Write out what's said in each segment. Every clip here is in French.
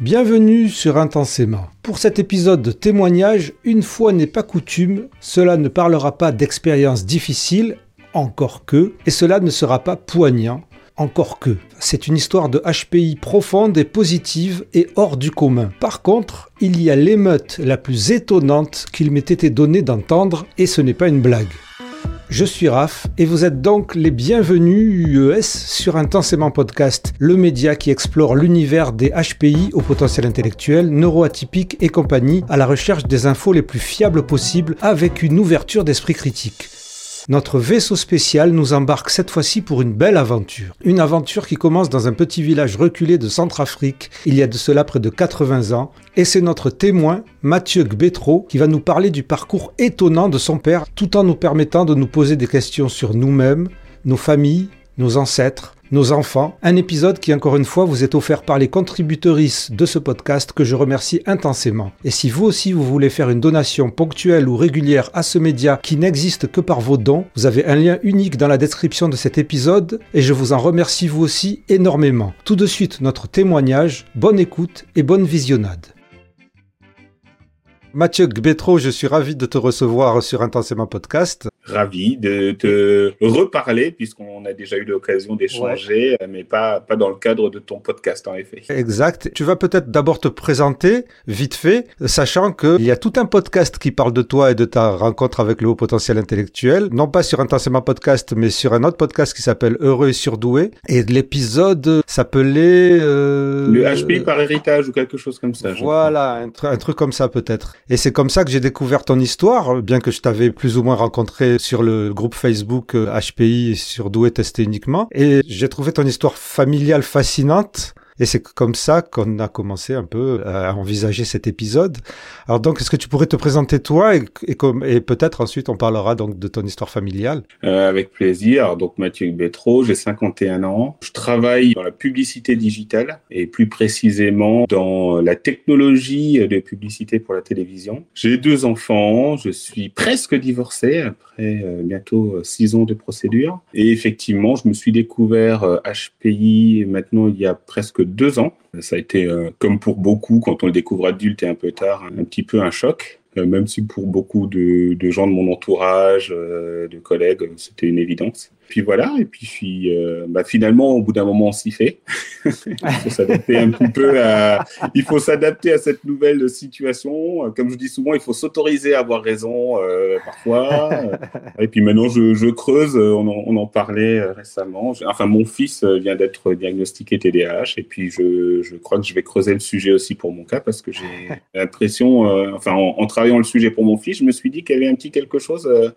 Bienvenue sur Intensément. Pour cet épisode de témoignage, une fois n'est pas coutume, cela ne parlera pas d'expériences difficiles, encore que, et cela ne sera pas poignant, encore que. C'est une histoire de HPI profonde et positive et hors du commun. Par contre, il y a l'émeute la plus étonnante qu'il m'ait été donné d'entendre, et ce n'est pas une blague. Je suis Raph et vous êtes donc les bienvenus UES sur Intensément Podcast, le média qui explore l'univers des HPI au potentiel intellectuel, neuroatypique et compagnie à la recherche des infos les plus fiables possibles avec une ouverture d'esprit critique. Notre vaisseau spécial nous embarque cette fois-ci pour une belle aventure. Une aventure qui commence dans un petit village reculé de Centrafrique, il y a de cela près de 80 ans, et c'est notre témoin, Mathieu Gbetro, qui va nous parler du parcours étonnant de son père, tout en nous permettant de nous poser des questions sur nous-mêmes, nos familles, nos ancêtres, nos enfants. Un épisode qui, encore une fois, vous est offert par les contributrices de ce podcast que je remercie intensément. Et si vous aussi vous voulez faire une donation ponctuelle ou régulière à ce média qui n'existe que par vos dons, vous avez un lien unique dans la description de cet épisode et je vous en remercie vous aussi énormément. Tout de suite, notre témoignage. Bonne écoute et bonne visionnade. Mathieu Gbetro, je suis ravi de te recevoir sur Intensément Podcast. Ravi de te reparler puisqu'on a déjà eu l'occasion d'échanger, mais pas, pas dans le cadre de ton podcast en effet. Exact. Tu vas peut-être d'abord te présenter vite fait, sachant qu'il y a tout un podcast qui parle de toi et de ta rencontre avec le haut potentiel intellectuel, non pas sur Intensément Podcast, mais sur un autre podcast qui s'appelle Heureux et surdoué. Et l'épisode s'appelait... Euh... Le HPI par héritage ou quelque chose comme ça. Voilà, un, un truc comme ça peut-être. Et c'est comme ça que j'ai découvert ton histoire, bien que je t'avais plus ou moins rencontré sur le groupe Facebook HPI euh, sur Doué Testé uniquement. Et j'ai trouvé ton histoire familiale fascinante. Et c'est comme ça qu'on a commencé un peu à envisager cet épisode. Alors donc, est-ce que tu pourrais te présenter toi et, peut-être ensuite on parlera donc de ton histoire familiale? Euh, Avec plaisir. donc Mathieu Bétro, j'ai 51 ans. Je travaille dans la publicité digitale et plus précisément dans la technologie de publicité pour la télévision. J'ai deux enfants. Je suis presque divorcé après euh, bientôt euh, six ans de procédure. Et effectivement, je me suis découvert HPI euh, maintenant il y a presque deux ans. Ça a été, euh, comme pour beaucoup, quand on le découvre adulte et un peu tard, un petit peu un choc. Euh, même si pour beaucoup de, gens de mon entourage, euh, de collègues, c'était une évidence. Puis voilà, et puis bah, finalement, au bout d'un moment, on s'y fait. il faut s'adapter un petit peu à, il faut s'adapter à cette nouvelle situation. Comme je dis souvent, il faut s'autoriser à avoir raison parfois. Et puis maintenant, je, je creuse. On en, on en, parlait récemment. Enfin, mon fils vient d'être diagnostiqué TDAH, et puis je, je, crois que je vais creuser le sujet aussi pour mon cas parce que j'ai l'impression, enfin, en, en travaillant le sujet pour mon fils, je me suis dit qu'il y avait un petit quelque chose euh,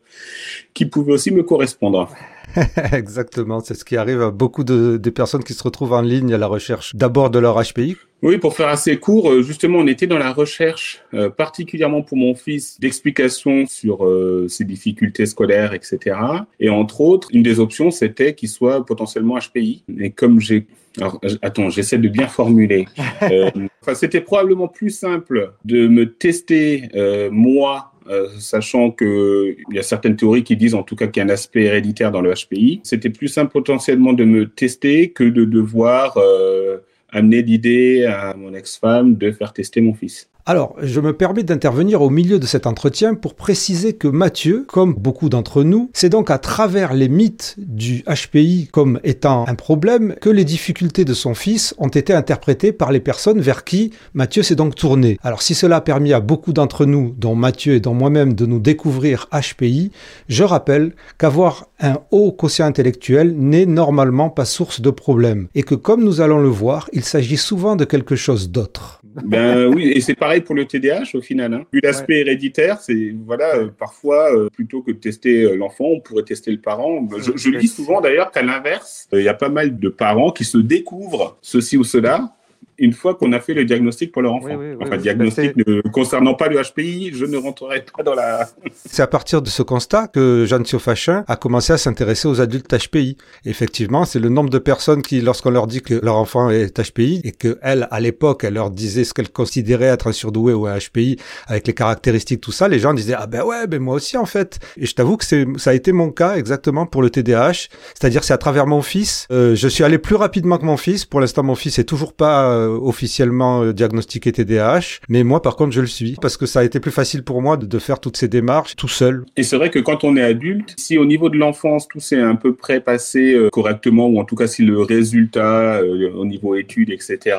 qui pouvait aussi me correspondre. Exactement, c'est ce qui arrive à beaucoup de, personnes qui se retrouvent en ligne à la recherche d'abord de leur HPI. Oui, pour faire assez court, euh, justement, on était dans la recherche, euh, particulièrement pour mon fils, d'explications sur ses difficultés scolaires, etc. Et entre autres, une des options, c'était qu'il soit potentiellement HPI. Et comme j'ai alors, attends, j'essaie de bien formuler. Euh, c'était probablement plus simple de me tester euh, moi, euh, sachant que il y a certaines théories qui disent en tout cas qu'il y a un aspect héréditaire dans le HPI. C'était plus simple potentiellement de me tester que de devoir euh, amener l'idée à mon ex-femme de faire tester mon fils. Alors, je me permets d'intervenir au milieu de cet entretien pour préciser que Mathieu, comme beaucoup d'entre nous, c'est donc à travers les mythes du HPI comme étant un problème que les difficultés de son fils ont été interprétées par les personnes vers qui Mathieu s'est donc tourné. Alors, si cela a permis à beaucoup d'entre nous, dont Mathieu et dont moi-même, de nous découvrir HPI, je rappelle qu'avoir un haut quotient intellectuel n'est normalement pas source de problème et que comme nous allons le voir, il s'agit souvent de quelque chose d'autre. Ben oui, et c'est pareil pour le TDAH au final. Hein. L'aspect héréditaire, c'est voilà, euh, parfois euh, plutôt que de tester euh, l'enfant, on pourrait tester le parent. Je, je lis souvent d'ailleurs qu'à l'inverse, il y a pas mal de parents qui se découvrent ceci ou cela une fois qu'on a fait le diagnostic pour leur enfant. enfin, diagnostic ne, concernant pas le HPI, je ne rentrerai pas dans la... C'est à partir de ce constat que Jeanne Siofachin a commencé à s'intéresser aux adultes HPI. Effectivement, c'est le nombre de personnes qui, lorsqu'on leur dit que leur enfant est HPI et que elle, à l'époque, elle leur disait ce qu'elle considérait être un surdoué ou un HPI avec les caractéristiques, tout ça, les gens disaient, ah ben ouais, ben moi aussi, en fait. Et je t'avoue que c'est, ça a été mon cas exactement pour le TDAH. C'est-à-dire, c'est à travers mon fils, euh, je suis allé plus rapidement que mon fils. Pour l'instant, mon fils est toujours pas officiellement diagnostiqué TDAH, mais moi par contre je le suis parce que ça a été plus facile pour moi de, faire toutes ces démarches tout seul. Et c'est vrai que quand on est adulte, si au niveau de l'enfance tout s'est un peu près passé correctement ou en tout cas si le résultat au niveau études etc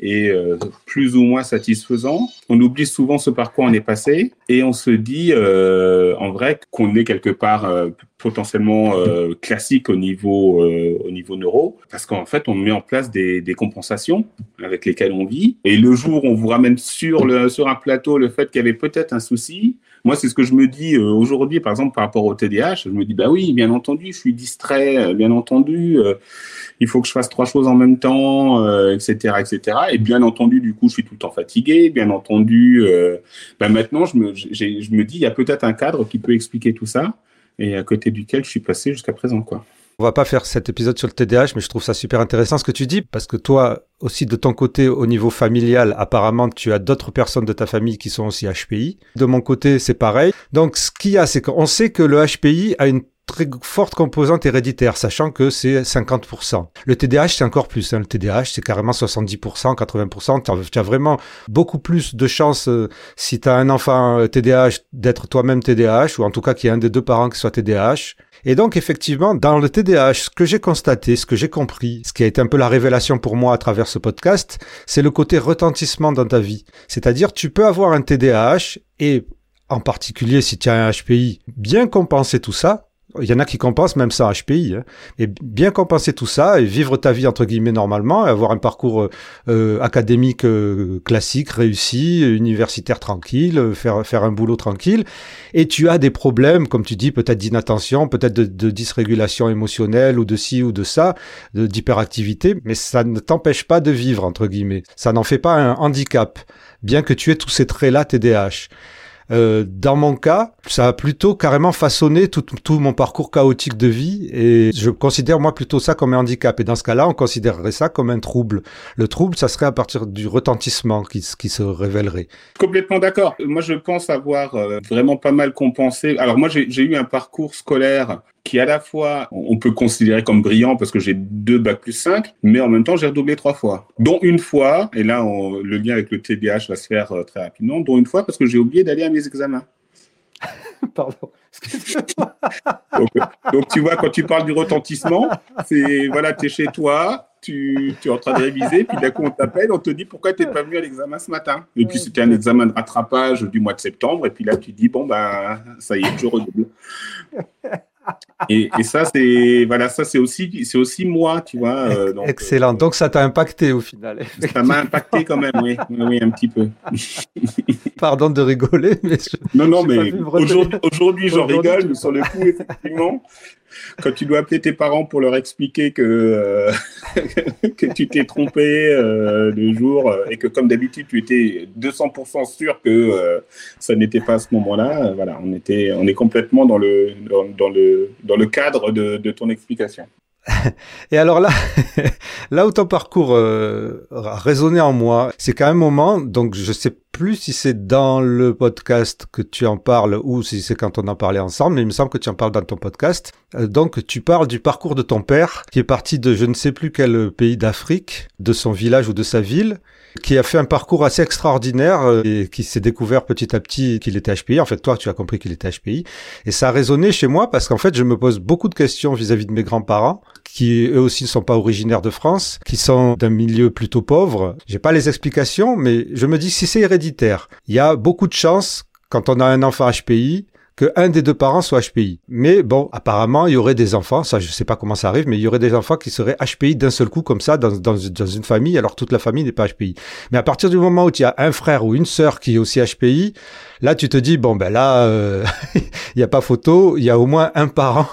est euh, plus ou moins satisfaisant. On oublie souvent ce par quoi on est passé et on se dit euh, en vrai qu'on est quelque part euh, potentiellement classique au niveau au niveau neuro parce qu'en fait on met en place des, des compensations avec lesquelles on vit et le jour où on vous ramène sur le sur un plateau le fait qu'il y avait peut-être un souci moi, c'est ce que je me dis aujourd'hui, par exemple, par rapport au TDAH. Je me dis, bah oui, bien entendu, je suis distrait, bien entendu il faut que je fasse trois choses en même temps, etc., euh, etc. Et bien entendu, du coup, je suis tout le temps fatigué. Bien entendu, ben maintenant, je me, je me dis, il y a peut-être un cadre qui peut expliquer tout ça et à côté duquel je suis passé jusqu'à présent, quoi. On va pas faire cet épisode sur le TDAH, mais je trouve ça super intéressant ce que tu dis, parce que toi aussi de ton côté, au niveau familial, apparemment tu as d'autres personnes de ta famille qui sont aussi HPI. De mon côté, c'est pareil. Donc ce qu'il y a, c'est qu'on sait que le HPI a une très forte composante héréditaire, sachant que c'est 50%. Le TDAH, c'est encore plus. Hein. Le TDAH, c'est carrément 70%, 80%. Tu as, vraiment beaucoup plus de chances, euh, si tu as un enfant TDAH, euh, d'être toi-même TDAH, ou en tout cas qu'il y ait un des deux parents qui soit TDAH. Et donc, effectivement, dans le TDAH, ce que j'ai constaté, ce que j'ai compris, ce qui a été un peu la révélation pour moi à travers ce podcast, c'est le côté retentissement dans ta vie. C'est-à-dire, tu peux avoir un TDAH et en particulier si tu as un HPI, bien compenser tout ça, il y en a qui compensent même ça HPI. Hein. Et bien compenser tout ça et vivre ta vie entre guillemets normalement, et avoir un parcours euh, académique euh, classique, réussi, universitaire tranquille, faire faire un boulot tranquille. Et tu as des problèmes, comme tu dis, peut-être d'inattention, peut-être de, de, dysrégulation émotionnelle ou de ci ou de ça, d'hyperactivité, mais ça ne t'empêche pas de vivre entre guillemets. Ça n'en fait pas un handicap, bien que tu aies tous ces traits-là TDAH. Euh, dans mon cas, ça a plutôt carrément façonné tout, tout, mon parcours chaotique de vie et je considère moi plutôt ça comme un handicap. Et dans ce cas-là, on considérerait ça comme un trouble. Le trouble, ça serait à partir du retentissement qui, qui se révélerait. Complètement d'accord. Moi, je pense avoir euh, vraiment pas mal compensé. Alors moi, j'ai eu un parcours scolaire qui à la fois on peut considérer comme brillant parce que j'ai deux bacs plus 5, mais en même temps j'ai redoublé trois fois. Dont une fois, et là le lien avec le TDAH va se faire euh, très rapidement, dont une fois parce que j'ai oublié d'aller à mes examens. Pardon. donc, donc, tu vois, quand tu parles du retentissement, c'est voilà, tu es chez toi, tu, tu, es en train de réviser, puis d'un coup on t'appelle, on te dit pourquoi tu n'es pas venu à l'examen ce matin? Et puis c'était un examen de rattrapage du mois de septembre, et puis là tu dis bon ben ça y est, je redouble. Et, et, ça, c'est voilà, ça c'est aussi, c'est aussi moi, tu vois. Euh, donc, Excellent. Euh, donc ça t'a impacté au final. Ça m'a impacté quand même, oui, oui, un petit peu. Pardon de rigoler, mais non, non, mais aujourd'hui, aujourd'hui, j'en rigole, mais sur le coup, effectivement, quand tu dois appeler tes parents pour leur expliquer que, euh, que tu t'es trompé euh, de jour euh, et que comme d'habitude tu étais 200% sûr que ça n'était pas à ce moment-là, voilà, on était, on est complètement dans le dans, le dans le cadre de, de ton explication. Et alors là, là où ton parcours euh, a résonné en moi, c'est qu'à un moment, donc je sais plus si c'est dans le podcast que tu en parles ou si c'est quand on en parlait ensemble, mais il me semble que tu en parles dans ton podcast. Euh, donc tu parles du parcours de ton père qui est parti de je ne sais plus quel pays d'Afrique, de son village ou de sa ville, qui a fait un parcours assez extraordinaire euh, et qui s'est découvert petit à petit qu'il était HPI. En fait, toi, tu as compris qu'il était HPI. Et ça a résonné chez moi parce qu'en fait, je me pose beaucoup de questions vis-à-vis de mes grands-parents, qui eux aussi ne sont pas originaires de France, qui sont d'un milieu plutôt pauvre. J'ai pas les explications, mais je me dis si c'est héréditaire, il y a beaucoup de chances quand on a un enfant HPI qu'un des deux parents soit HPI. Mais bon, apparemment, il y aurait des enfants, ça je sais pas comment ça arrive, mais il y aurait des enfants qui seraient HPI d'un seul coup comme ça dans, une famille, alors toute la famille n'est pas HPI. Mais à partir du moment où il y a un frère ou une sœur qui est aussi HPI, là tu te dis, bon ben là, euh, il n'y a pas photo, il y a au moins un parent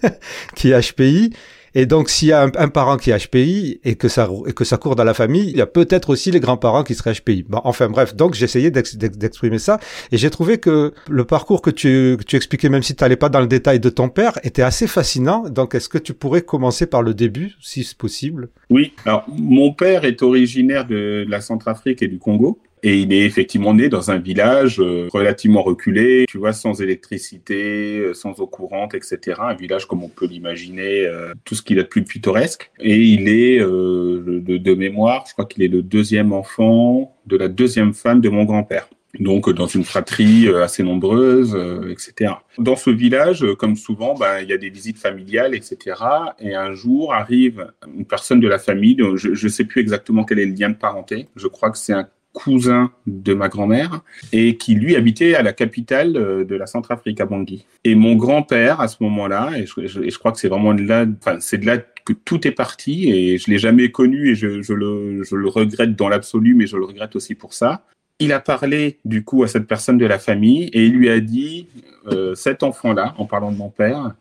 qui est HPI. Et donc, s'il y a un, parent qui est HPI et que ça et que ça court dans la famille, il y a peut-être aussi les grands-parents qui seraient HPI. Bon, enfin bref, donc j'essayais d'exprimer ça et j'ai trouvé que le parcours que tu, que tu expliquais, même si tu n'allais pas dans le détail de ton père, était assez fascinant. Donc, est-ce que tu pourrais commencer par le début, si c'est possible? Oui. Alors, mon père est originaire de la Centrafrique et du Congo. Et il est effectivement né dans un village euh, relativement reculé, tu vois, sans électricité, euh, sans eau courante, etc. Un village comme on peut l'imaginer, euh, tout ce qu'il a de plus pittoresque. Et il est, de, mémoire, je crois qu'il est le deuxième enfant de la deuxième femme de mon grand-père donc dans une fratrie assez nombreuse, etc. Dans ce village, comme souvent, ben, il y a des visites familiales, etc. Et un jour arrive une personne de la famille, je ne sais plus exactement quel est le lien de parenté, je crois que c'est un cousin de ma grand-mère et qui lui habitait à la capitale euh, de la Centrafrique, à Bangui. Et mon grand-père, à ce moment-là, et je, crois que c'est vraiment de là, enfin, c'est de là que tout est parti et je l'ai jamais connu et je, le, je le regrette dans l'absolu, mais je le regrette aussi pour ça. Il a parlé du coup à cette personne de la famille et il lui a dit euh, cet enfant-là, en parlant de mon père,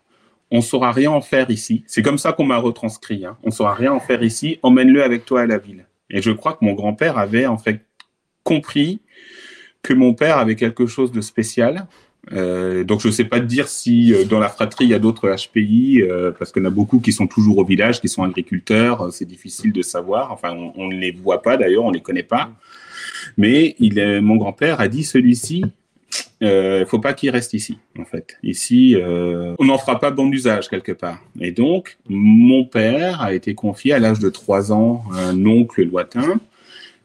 on saura rien en faire ici. C'est comme ça qu'on m'a retranscrit. Hein. On saura rien en faire ici. Emmène-le avec toi à la ville. Et je crois que mon grand-père avait en fait compris que mon père avait quelque chose de spécial. Euh, donc je ne sais pas te dire si euh, dans la fratrie il y a d'autres HPI, euh, parce en a beaucoup qui sont toujours au village, qui sont agriculteurs, c'est difficile de savoir. Enfin, on ne les voit pas d'ailleurs, on ne les connaît pas. Mais mon grand-père a dit celui-ci, il ne faut pas qu'il reste ici, en fait. Ici, on n'en fera pas bon usage quelque part. Et donc, mon père a été confié à l'âge de 3 ans à un oncle lointain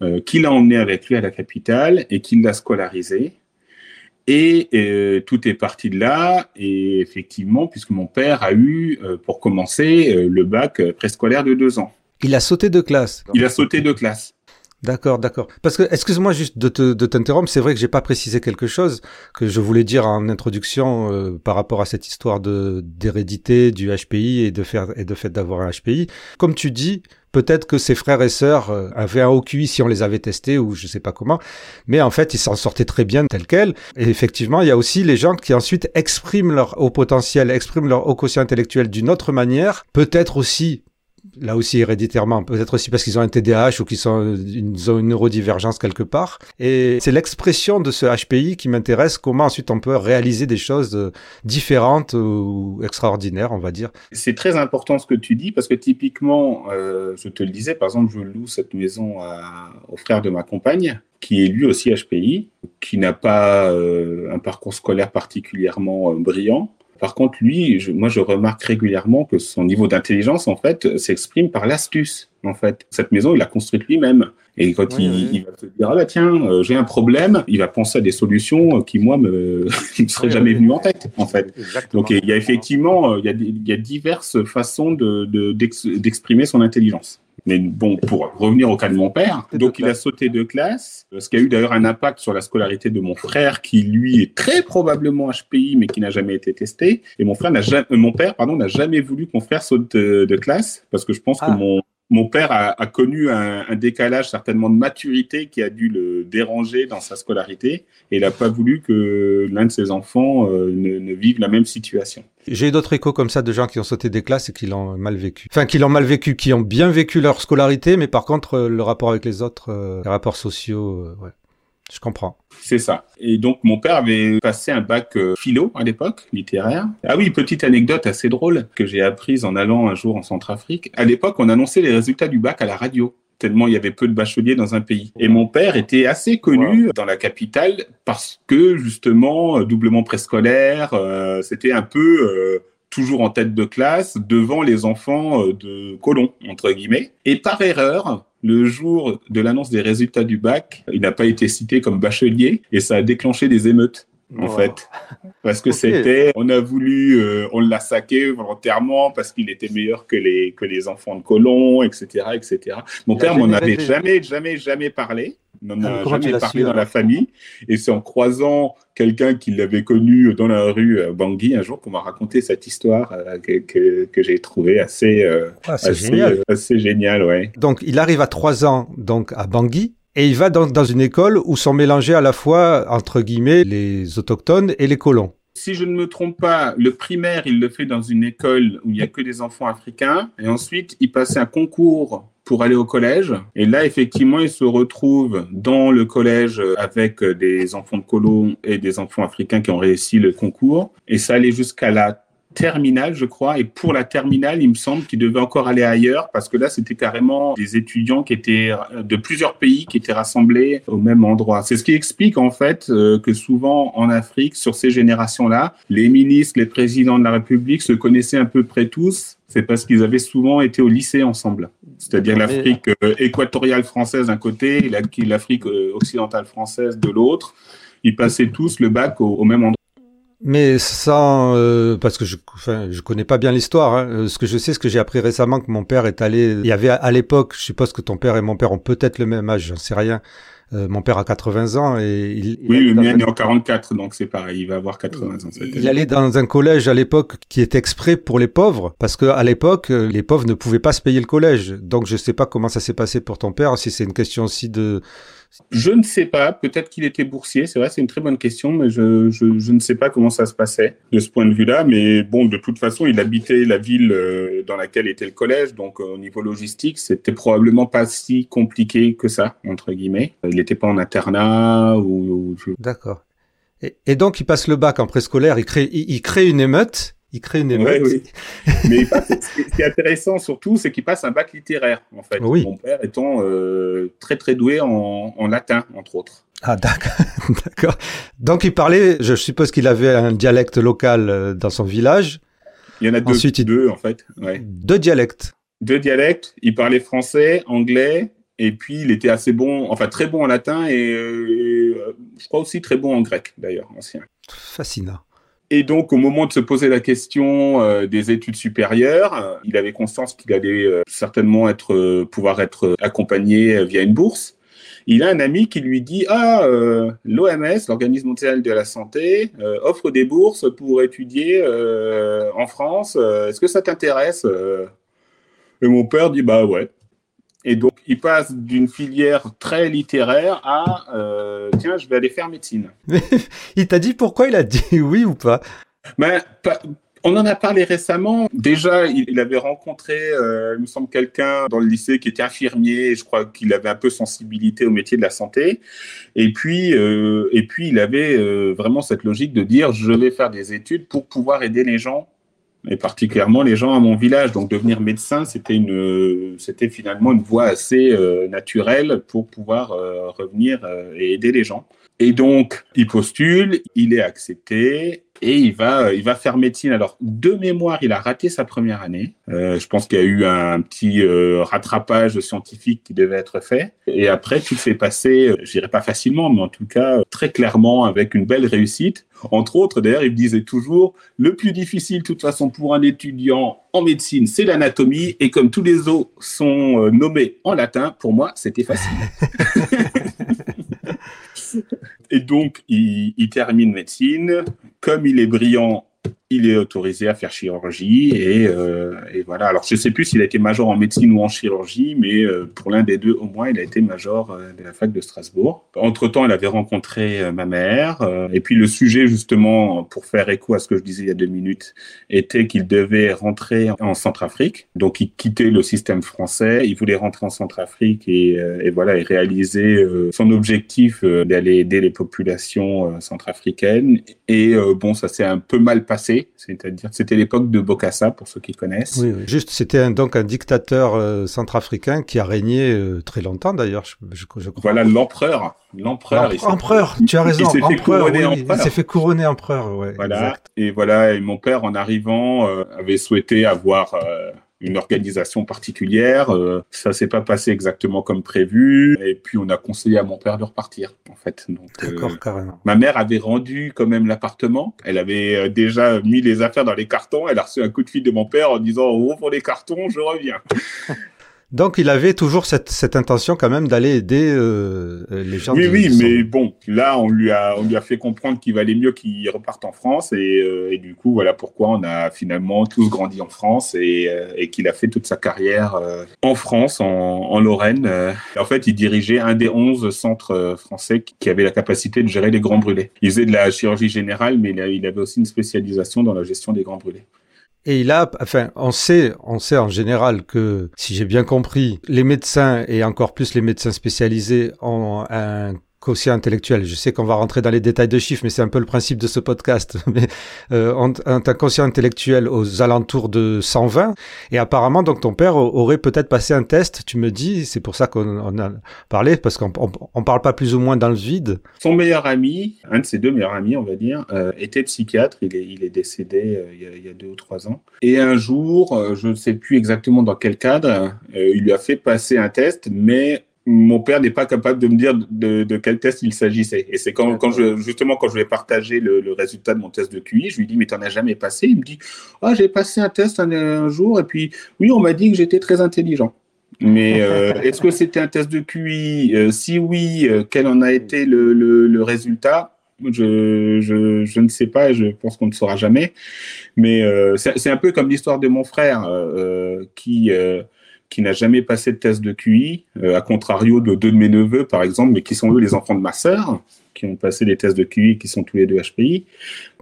euh, qu'il a emmené avec lui à la capitale et qu'il l'a scolarisé. Et euh, tout est parti de là. Et effectivement, puisque mon père a eu, euh, pour commencer, le bac préscolaire de deux ans. Il a sauté de classe. Il a sauté de classe. D'accord, d'accord. Parce que, excuse-moi juste de, te, de t'interrompre, c'est vrai que j'ai pas précisé quelque chose que je voulais dire en introduction euh, par rapport à cette histoire de d'hérédité du HPI et de faire et de fait d'avoir un HPI. Comme tu dis, peut-être que ses frères et sœurs euh, avaient un OQI si on les avait testés ou je sais pas comment, mais en fait ils s'en sortaient très bien tel quel. Et effectivement, il y a aussi les gens qui ensuite expriment leur haut potentiel, expriment leur haut quotient intellectuel d'une autre manière, peut-être aussi là aussi héréditairement, peut-être aussi parce qu'ils ont un TDAH ou qu'ils ont une, neurodivergence quelque part. Et c'est l'expression de ce HPI qui m'intéresse, comment ensuite on peut réaliser des choses euh, différentes ou extraordinaires, on va dire. C'est très important ce que tu dis, parce que typiquement, euh, je te le disais, par exemple, je loue cette maison au frère de ma compagne, qui est lui aussi HPI, qui n'a pas euh, un parcours scolaire particulièrement brillant, par contre, lui, moi, je remarque régulièrement que son niveau d'intelligence, en fait, s'exprime par l'astuce. En fait, cette maison, il l'a construite lui-même. Et quand il, va se dire, ah bah tiens, euh, j'ai un problème, il va penser à des solutions qui, moi, me, me seraient jamais venues en tête, en fait. Donc, il y a effectivement, euh, il y a, il y a diverses façons d'exprimer de, son intelligence. Mais bon, pour revenir au cas de mon père, donc il a sauté de classe, ce qui a eu d'ailleurs un impact sur la scolarité de mon frère, qui lui est très probablement HPI, mais qui n'a jamais été testé. Et mon frère n'a jamais, euh, mon père, pardon, n'a jamais voulu que mon frère saute de, classe, parce que je pense que ah. mon mon père a, a connu un, un, décalage certainement de maturité qui a dû le déranger dans sa scolarité et il n'a pas voulu que l'un de ses enfants euh, ne, ne, vive la même situation. J'ai d'autres échos comme ça de gens qui ont sauté des classes et qui l'ont mal vécu. Enfin, qui l'ont mal vécu, qui ont bien vécu leur scolarité, mais par contre, euh, le rapport avec les autres, euh, les rapports sociaux, ouais. Je comprends. C'est ça. Et donc, mon père avait passé un bac euh, philo à l'époque, littéraire. Ah oui, petite anecdote assez drôle que j'ai apprise en allant un jour en Centrafrique. À l'époque, on annonçait les résultats du bac à la radio tellement il y avait peu de bacheliers dans un pays. Et mon père était assez connu dans la capitale parce que justement, doublement préscolaire, euh, c'était un peu euh, toujours en tête de classe devant les enfants de colons, entre guillemets. Et par erreur, le jour de l'annonce des résultats du bac, il n'a pas été cité comme bachelier et ça a déclenché des émeutes. En fait, parce que c'était, on a voulu, euh, on l'a saqué volontairement parce qu'il était meilleur que les que les enfants de colons, etc., etc. Mon père m'en avait jamais, jamais, jamais parlé n'en a jamais parlé dans la famille. Et c'est en croisant quelqu'un qui l'avait connu dans la rue à Bangui un jour qu'on m'a raconté cette histoire euh, que, que, j'ai trouvé assez, euh, ah, assez, génial. Euh, assez génial. Ouais. Donc, il arrive à trois ans donc à Bangui. Et il va dans, une école où sont mélangés à la fois, entre guillemets, les autochtones et les colons si je ne me trompe pas, le primaire, il le fait dans une école où il n'y a que des enfants africains. Et ensuite, il passait un concours pour aller au collège. Et là, effectivement, il se retrouve dans le collège avec des enfants de colons et des enfants africains qui ont réussi le concours. Et ça allait jusqu'à la terminale, je crois, et pour la terminale, il me semble qu'il devait encore aller ailleurs, parce que là, c'était carrément des étudiants qui étaient de plusieurs pays qui étaient rassemblés au même endroit. C'est ce qui explique en fait euh, que souvent en Afrique, sur ces générations-là, les ministres, les présidents de la République se connaissaient à peu près tous. C'est parce qu'ils avaient souvent été au lycée ensemble. C'est-à-dire l'Afrique euh, équatoriale française d'un côté et l'Afrique euh, occidentale française de l'autre. Ils passaient tous le bac au même endroit. Mais sans, euh, parce que je, enfin, je connais pas bien l'histoire. Hein. Euh, ce que je sais, ce que j'ai appris récemment, que mon père est allé. Il y avait à l'époque, je suppose que ton père et mon père ont peut-être le même âge, j'en sais rien. Euh, mon père a 80 ans et il. Oui, le mien est en 44, donc c'est pareil, il va avoir 80 ans. Il allait dans un collège à l'époque qui est exprès pour les pauvres, parce que à l'époque, les pauvres ne pouvaient pas se payer le collège. Donc je sais pas comment ça s'est passé pour ton père, si c'est une question aussi de je ne sais pas. Peut-être qu'il était boursier. C'est vrai, c'est une très bonne question, mais je, je, ne sais pas comment ça se passait de ce point de vue-là. Mais bon, de toute façon, il habitait la ville euh, dans laquelle était le collège. Donc, euh, au niveau logistique, c'était probablement pas si compliqué que ça, entre guillemets. Il n'était pas en internat ou. D'accord. Et, donc, il passe le bac en préscolaire. Il crée, il crée une émeute il crée une émeute. oui. Mais ce qui est intéressant surtout, c'est qu'il passe un bac littéraire, en fait. Mon père étant euh, très très doué en, latin, entre autres. Ah d'accord. Donc il parlait, je suppose qu'il avait un dialecte local euh, dans son village. Il y en a deux, Ensuite, deux en fait. Deux dialectes. Deux dialectes. Il parlait français, anglais, et puis il était assez bon, enfin très bon en latin et, euh, je crois aussi très bon en grec d'ailleurs, ancien. Fascinant. Et donc, au moment de se poser la question euh, des études supérieures, euh, il avait conscience qu'il allait euh, certainement être, pouvoir être accompagné via une bourse. Il a un ami qui lui dit Ah, l'OMS, l'Organisme mondial de la santé, offre des bourses pour étudier en France. Est-ce que ça t'intéresse? Et mon père dit Bah ouais. Et donc, il passe d'une filière très littéraire à euh, tiens, je vais aller faire médecine. il t'a dit pourquoi il a dit oui ou pas? Ben, On en a parlé récemment. Déjà, il, avait rencontré, euh, il me semble, quelqu'un dans le lycée qui était infirmier. je crois qu'il avait un peu sensibilité au métier de la santé. Et puis, euh, et puis il avait vraiment cette logique de dire je vais faire des études pour pouvoir aider les gens et particulièrement les gens à mon village. Donc devenir médecin, c'était une, c'était finalement une voie assez euh, naturelle pour pouvoir euh, revenir euh, et aider les gens. Et donc il postule, il est accepté et il va, il va faire médecine. Alors de mémoire, il a raté sa première année. je pense qu'il y a eu un petit rattrapage scientifique qui devait être fait. Et après, tout s'est passé, je dirais pas facilement, mais en tout cas très clairement avec une belle réussite. Entre autres, d'ailleurs, il me disait toujours, le plus difficile, de toute façon, pour un étudiant en médecine, c'est l'anatomie. Et comme tous les autres sont euh, nommés en latin, pour moi, c'était facile. et donc, il, termine médecine. Comme il est brillant il est autorisé à faire chirurgie et, euh, et voilà. Alors je sais plus s'il a été major en médecine ou en chirurgie, mais euh, pour l'un des deux au moins, il a été major euh, de la fac de Strasbourg. Entre temps, il avait rencontré ma mère et puis le sujet justement pour faire écho à ce que je disais il y a deux minutes était qu'il devait rentrer en Centrafrique. Donc il quittait le système français, il voulait rentrer en Centrafrique et, et voilà et réaliser son objectif d'aller aider les populations centrafricaines. Et bon, ça s'est un peu mal passé c'est-à-dire c'était l'époque de Bokassa pour ceux qui connaissent. Oui, juste c'était donc un dictateur euh, centrafricain qui a régné euh, très longtemps d'ailleurs, je, crois. Voilà l'empereur, l'empereur. Empereur, tu as raison. Il s'est fait couronner empereur. Il s'est fait couronner empereur, ouais. Voilà. Et voilà, et mon père en arrivant euh, avait souhaité avoir une organisation particulière. Euh, ça s'est pas passé exactement comme prévu. Et puis, on a conseillé à mon père de repartir, en fait. D'accord, euh, carrément. Ma mère avait rendu quand même l'appartement. Elle avait euh, déjà mis les affaires dans les cartons. Elle a reçu un coup de fil de mon père en disant, ouvre les cartons, je reviens. Donc il avait toujours cette, cette intention quand même d'aller aider euh, les gens. Oui, oui, mais bon, là on lui a on lui a fait comprendre qu'il valait mieux qu'il reparte en France et, euh, et, du coup voilà pourquoi on a finalement tous grandi en France et, euh, et qu'il a fait toute sa carrière en France, en, en Lorraine. en fait, il dirigeait un des 11 centres français qui avait la capacité de gérer les grands brûlés. Il faisait de la chirurgie générale, mais il avait aussi une spécialisation dans la gestion des grands brûlés. Et il a, enfin, on sait, on sait en général que, si j'ai bien compris, les médecins et encore plus les médecins spécialisés ont un quotient intellectuel. Je sais qu'on va rentrer dans les détails de chiffres, mais c'est un peu le principe de ce podcast. Mais euh, un quotient intellectuel aux alentours de 120, et apparemment, donc ton père aurait peut-être passé un test. Tu me dis, c'est pour ça qu'on a parlé, parce qu'on on, parle pas plus ou moins dans le vide. Son meilleur ami, un de ses deux meilleurs amis, on va dire, euh, était psychiatre. Il est, il est décédé euh, il, y a, deux ou trois ans. Et un jour, euh, je ne sais plus exactement dans quel cadre, il lui a fait passer un test, mais mon père n'est pas capable de me dire de, de quel test il s'agissait. Et c'est quand, quand je, justement, quand je vais partager le, le, résultat de mon test de QI, je lui dis, mais t'en as jamais passé? Il me dit, ah, j'ai passé un test un, jour, et puis, oui, on m'a dit que j'étais très intelligent. Mais euh, est-ce que c'était un test de QI? Euh, Si oui, euh, quel en a été le, le, le résultat? Je, je, je, ne sais pas je pense qu'on ne saura jamais. Mais c'est un peu comme l'histoire de mon frère qui qui n'a jamais passé de test de QI, euh, à contrario de deux de mes neveux, par exemple, mais qui sont eux les enfants de ma sœur, qui ont passé des tests de QI, qui sont tous les deux HPI.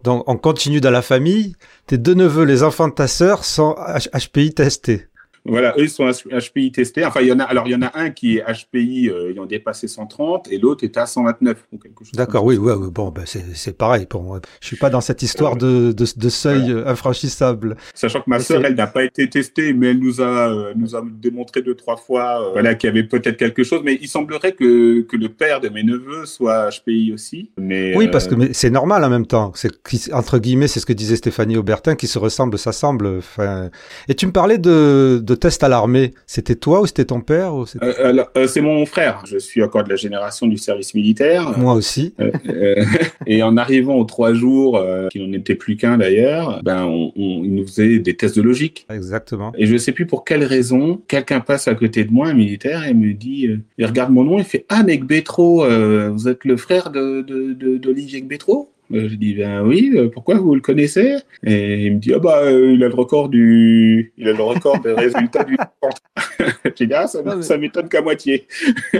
Donc, on continue dans la famille. Tes deux neveux, les enfants de ta sœur, sont HPI testés. Voilà, eux ils sont HPI testés. Enfin, il y en a. Alors, il y en a un qui est HPI euh, ayant dépassé 130 et l'autre est à 129 ou quelque chose. D'accord, oui, ouais, bon, ben c'est pareil pour moi. Je suis pas dans cette histoire de, de, de seuil voilà. infranchissable. Sachant que ma sœur, elle n'a pas été testée, mais elle nous a, euh, nous a démontré deux trois fois, euh, voilà, qu'il y avait peut-être quelque chose. Mais il semblerait que que le père de mes neveux soit HPI aussi. Mais oui, parce que c'est normal en même temps. C'est entre guillemets, c'est ce que disait Stéphanie Aubertin, qui se ressemble, s'assemble. Enfin, et tu me parlais de de test à l'armée, c'était toi ou c'était ton père ou euh, euh, C'est mon frère. Je suis encore de la génération du service militaire. Moi aussi. Euh, et en arrivant aux trois jours, qui n'en était plus qu'un d'ailleurs, ben on, on, il nous faisait des tests de logique. Exactement. Et je ne sais plus pour quelle raison, quelqu'un passe à côté de moi, un militaire, et me dit, il regarde mon nom, il fait Ah, mec Bétro, vous êtes le frère de d'Olivier de, de, Bétro je dis ben oui, pourquoi vous le connaissez? Et il me dit ah bah euh, il a le record du, il a le record des résultats du. J'ai dit ah ça, ça m'étonne qu'à moitié.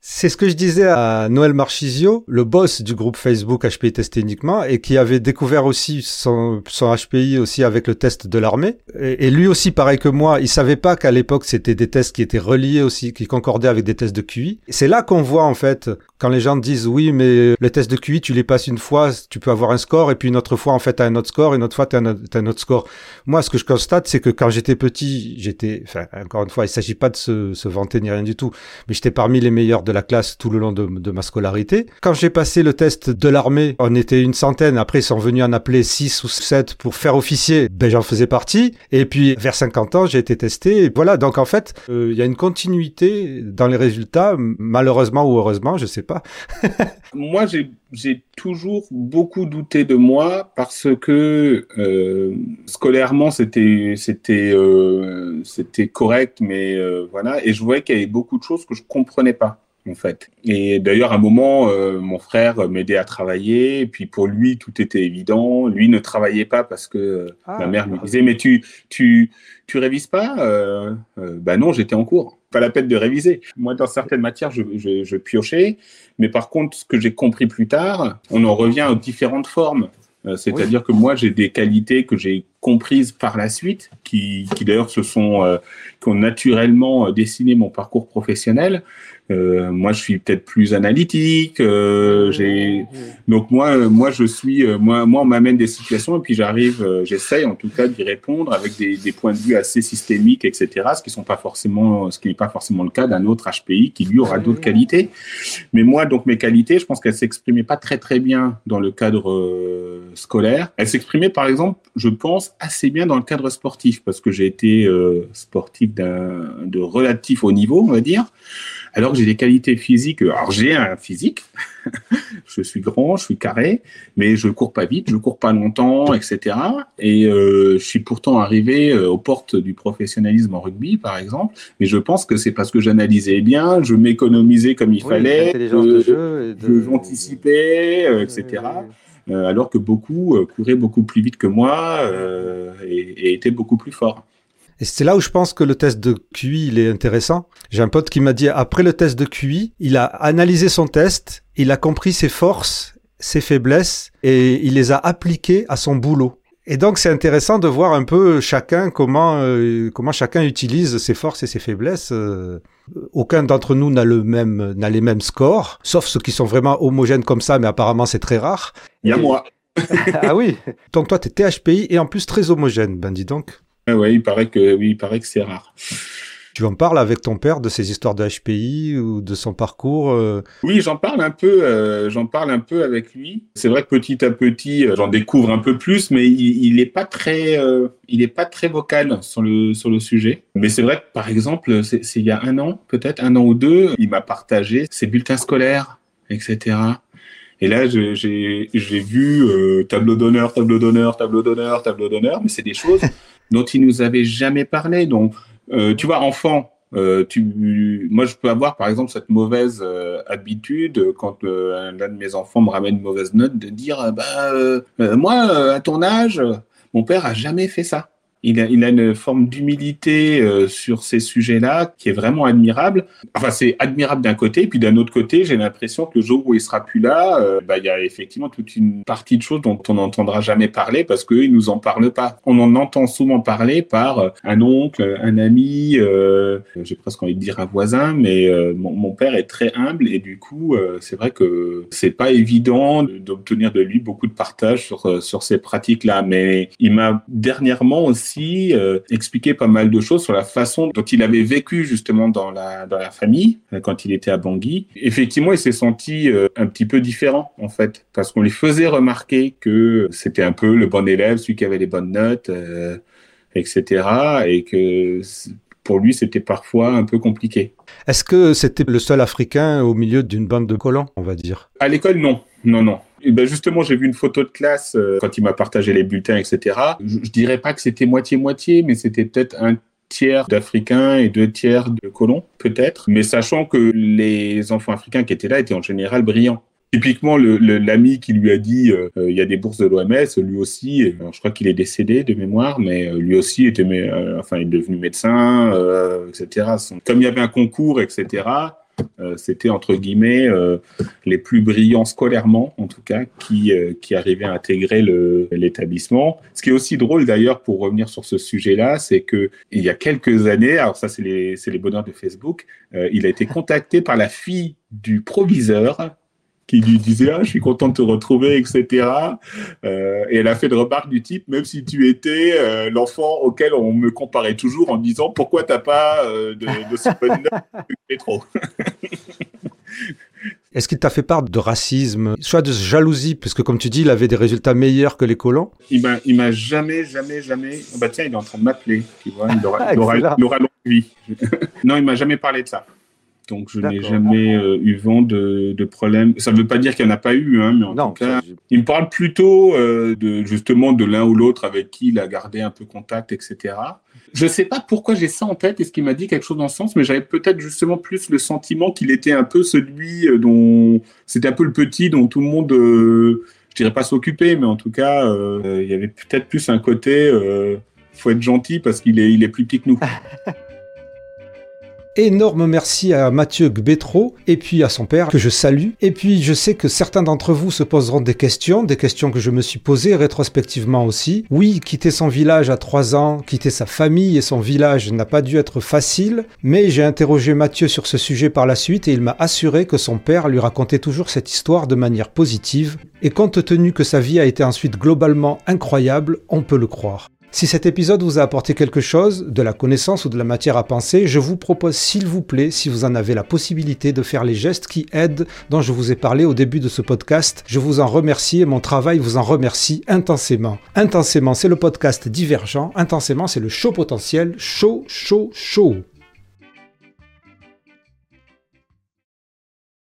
C'est ce que je disais à Noël Marchisio, le boss du groupe Facebook HPI Testé uniquement, et qui avait découvert aussi son, son HPI aussi avec le test de l'armée. Et, et, lui aussi, pareil que moi, il savait pas qu'à l'époque c'était des tests qui étaient reliés aussi, qui concordaient avec des tests de QI. C'est là qu'on voit en fait quand les gens disent oui, mais les tests de QI, tu les passes une fois, tu peux avoir un score, et puis une autre fois, en fait, tu as un autre score, et une autre fois, tu as, un autre score. Moi, ce que je constate, c'est que quand j'étais petit, j'étais, enfin, encore une fois, il s'agit pas de se, vanter ni rien du tout, mais j'étais parmi les meilleurs de la classe tout le long de, de ma scolarité. Quand j'ai passé le test de l'armée, on était une centaine, après, ils sont venus en appeler 6 ou 7 pour faire officier, ben, j'en faisais partie, et puis, vers 50 ans, j'ai été testé, et voilà. Donc, en fait, euh, il y a une continuité dans les résultats, malheureusement ou heureusement, je sais pas. Moi, j'ai toujours beaucoup douté de moi parce que euh, scolairement, c'était c'était euh, c'était correct, mais euh, voilà. Et je voyais qu'il y avait beaucoup de choses que je comprenais pas en fait. Et d'ailleurs, à un moment, mon frère m'aidait à travailler, et puis pour lui, tout était évident. Lui ne travaillait pas parce que ah, ma mère lui disait, mais tu tu tu révises pas Ben non, j'étais en cours. Pas la peine de réviser. Moi, dans certaines matières, je, je, je piochais, mais par contre, ce que j'ai compris plus tard, on en revient aux différentes formes. Euh, c'est-à-dire oui. que moi, j'ai des qualités que j'ai comprises par la suite, qui, qui d'ailleurs se sont, euh, qui ont naturellement dessiné mon parcours professionnel. Euh, moi, je suis peut-être plus analytique. Euh, j'ai donc moi, moi, je suis, moi, moi, on m'amène des situations et puis j'arrive, j'essaye en tout cas d'y répondre avec des, des, points de vue assez systémiques, etc. Ce qui sont pas forcément, ce qui n'est pas forcément le cas d'un autre HPI qui lui aura d'autres qualités. Mais moi, donc mes qualités, je pense qu'elles s'exprimaient pas très très bien dans le cadre scolaire. Elles s'exprimaient, par exemple, je pense, assez bien dans le cadre sportif parce que j'ai été euh, sportif de relatif haut niveau, on va dire alors que j'ai des qualités physiques. Alors j'ai un physique, je suis grand, je suis carré, mais je cours pas vite, je cours pas longtemps, etc. Et euh, je suis pourtant arrivé euh, aux portes du professionnalisme en rugby, par exemple. Mais je pense que c'est parce que j'analysais bien, je m'économisais comme il oui, fallait, de, de... j'anticipais, euh, etc. Euh, alors que beaucoup euh, couraient beaucoup plus vite que moi euh, et, et étaient beaucoup plus forts. Et c'est là où je pense que le test de QI, il est intéressant. J'ai un pote qui m'a dit, après le test de QI, il a analysé son test, il a compris ses forces, ses faiblesses, et il les a appliquées à son boulot. Et donc c'est intéressant de voir un peu chacun comment euh, comment chacun utilise ses forces et ses faiblesses. Euh, Aucun d'entre nous n'a le même, n'a les mêmes scores, sauf ceux qui sont vraiment homogènes comme ça, mais apparemment c'est très rare. Il y a moi. ah oui. Donc toi, tu es THPI et en plus très homogène, ben dis donc. Ah ouais, il paraît que, oui, il paraît que c'est rare. Tu en parles avec ton père de ses histoires de HPI ou de son parcours euh? Oui, j'en parle un peu. Euh, j'en parle un peu avec lui. C'est vrai que petit à petit, euh, j'en découvre un peu plus, mais il, n'est pas très, il est pas très vocal sur le sur le sujet. Mais c'est vrai que par exemple, c'est il y a un an, peut-être un an ou deux, il m'a partagé ses bulletins scolaires, etc. Et là, j'ai vu tableau d'honneur, tableau d'honneur, tableau d'honneur, tableau d'honneur, mais c'est des choses dont il nous avait jamais parlé. Donc euh, tu vois, enfant, euh, tu, moi, je peux avoir, par exemple, cette mauvaise euh, habitude quand l'un de mes enfants me ramène une mauvaise note de dire, bah, moi, à ton âge, mon père a jamais fait ça il a, il a une forme d'humilité euh, sur ces sujets-là qui est vraiment admirable. Enfin, c'est admirable d'un côté, puis d'un autre côté, j'ai l'impression que le jour où il sera plus là, euh, bah, il y a effectivement toute une partie de choses dont on n'entendra jamais parler parce qu'ils nous en parlent pas. On en entend souvent parler par euh, un oncle, un ami, euh, j'ai presque envie de dire un voisin, mais mon, mon, père est très humble et du coup, c'est vrai que c'est pas évident d'obtenir de lui beaucoup de partage sur sur ces pratiques-là. Mais il m'a dernièrement aussi euh, expliquer pas mal de choses sur la façon dont il avait vécu justement dans la, dans la famille euh, quand il était à Bangui. Effectivement, il s'est senti euh, un petit peu différent en fait, parce qu'on lui faisait remarquer que c'était un peu le bon élève, celui qui avait les bonnes notes, etc. Et que pour lui, c'était parfois un peu compliqué. Est-ce que c'était le seul Africain au milieu d'une bande de collants, on va dire? À l'école, non. Non, non. Ben justement, j'ai vu une photo de classe euh, quand il m'a partagé les bulletins, etc. Je, je dirais pas que c'était moitié-moitié, mais c'était peut-être un tiers d'Africains et deux tiers de colons, peut-être. Mais sachant que les enfants africains qui étaient là étaient en général brillants. Typiquement, l'ami qui lui a dit euh, euh, il y a des bourses de l'OMS, lui aussi, je crois qu'il est décédé de mémoire, mais lui aussi était, est devenu médecin, etc. Comme il y avait un concours, etc. Euh, c'était entre guillemets euh, les plus brillants scolairement, en tout cas, qui, euh, qui arrivaient à intégrer l'établissement. Ce qui est aussi drôle d'ailleurs, pour revenir sur ce sujet-là, c'est que il y a quelques années, alors ça c'est les, les bonheurs de Facebook, il a été contacté par la fille du proviseur qui lui disait ah je suis content de te retrouver etc euh, et elle a fait de remarque du type même si tu étais euh, l'enfant auquel on me comparait toujours en disant pourquoi t'as pas euh, de, de ce bonne trop Est-ce qu'il t'a fait part de racisme, soit de jalousie, parce que comme tu dis, il avait des résultats meilleurs que les colons Il m'a, il m'a jamais, jamais, jamais. Oh bah tiens, il est en train de m'appeler. Tu vois, il aura, il aura, il aura longue vie. non, il m'a jamais parlé de ça. Donc je n'ai jamais euh, eu vent de, de problème. Ça ne veut pas dire qu'il n'y en a pas eu, hein, mais en tout cas, il me parle plutôt euh, de justement de l'un ou l'autre avec qui il a gardé un peu contact, etc. Je ne sais pas pourquoi j'ai ça en tête. Est-ce qu'il m'a dit quelque chose dans ce sens Mais j'avais peut-être justement plus le sentiment qu'il était un peu celui euh, dont c'était un peu le petit dont tout le monde, je dirais pas s'occuper, mais en tout cas, il y avait peut-être plus un côté. faut être gentil parce qu'il est, il est plus petit que nous. énorme merci à Mathieu Gbetro et puis à son père que je salue. Et puis je sais que certains d'entre vous se poseront des questions, des questions que je me suis posées rétrospectivement aussi. Oui, quitter son village à 3 ans, quitter sa famille et son village n'a pas dû être facile, mais j'ai interrogé Mathieu sur ce sujet par la suite et il m'a assuré que son père lui racontait toujours cette histoire de manière positive. Et compte tenu que sa vie a été ensuite globalement incroyable, on peut le croire. Si cet épisode vous a apporté quelque chose, de la connaissance ou de la matière à penser, je vous propose s'il vous plaît, si vous en avez la possibilité, de faire les gestes qui aident dont je vous ai parlé au début de ce podcast. Je vous en remercie et mon travail vous en remercie intensément. Intensément, c'est le podcast divergent. Intensément, c'est le show potentiel. Chaud, chaud, chaud.